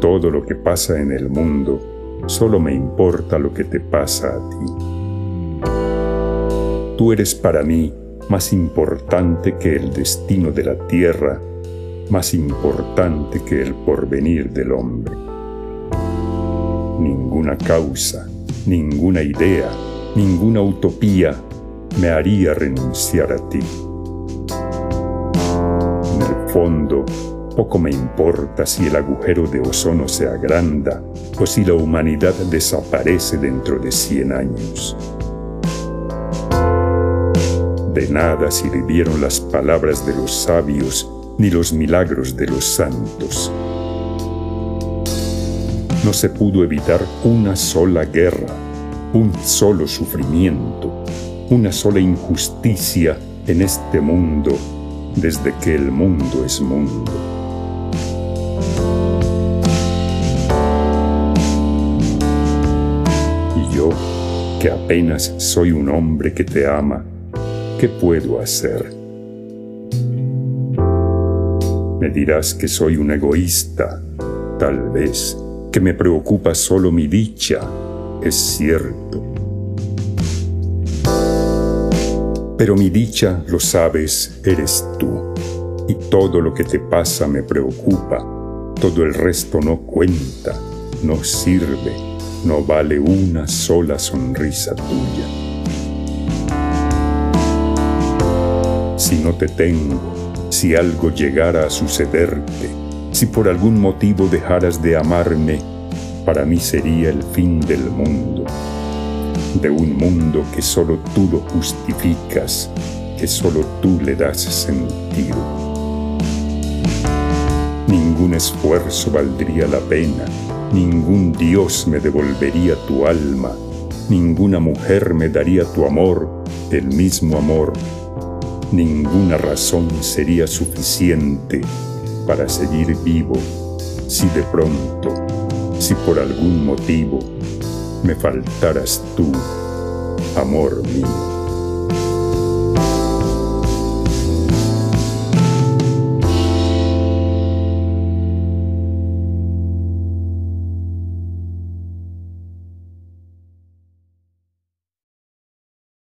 todo lo que pasa en el mundo, solo me importa lo que te pasa a ti. Tú eres para mí más importante que el destino de la tierra, más importante que el porvenir del hombre. Ninguna causa, ninguna idea, ninguna utopía me haría renunciar a ti. En el fondo, poco me importa si el agujero de ozono se agranda o si la humanidad desaparece dentro de cien años. De nada sirvieron las palabras de los sabios ni los milagros de los santos. No se pudo evitar una sola guerra, un solo sufrimiento, una sola injusticia en este mundo desde que el mundo es mundo. Y yo, que apenas soy un hombre que te ama, ¿qué puedo hacer? Me dirás que soy un egoísta, tal vez, que me preocupa solo mi dicha, es cierto. Pero mi dicha, lo sabes, eres tú, y todo lo que te pasa me preocupa, todo el resto no cuenta, no sirve, no vale una sola sonrisa tuya. si no te tengo, si algo llegara a sucederte, si por algún motivo dejaras de amarme, para mí sería el fin del mundo, de un mundo que solo tú lo justificas, que solo tú le das sentido. Ningún esfuerzo valdría la pena, ningún Dios me devolvería tu alma, ninguna mujer me daría tu amor, el mismo amor ninguna razón sería suficiente para seguir vivo si de pronto, si por algún motivo me faltaras tú, amor mío.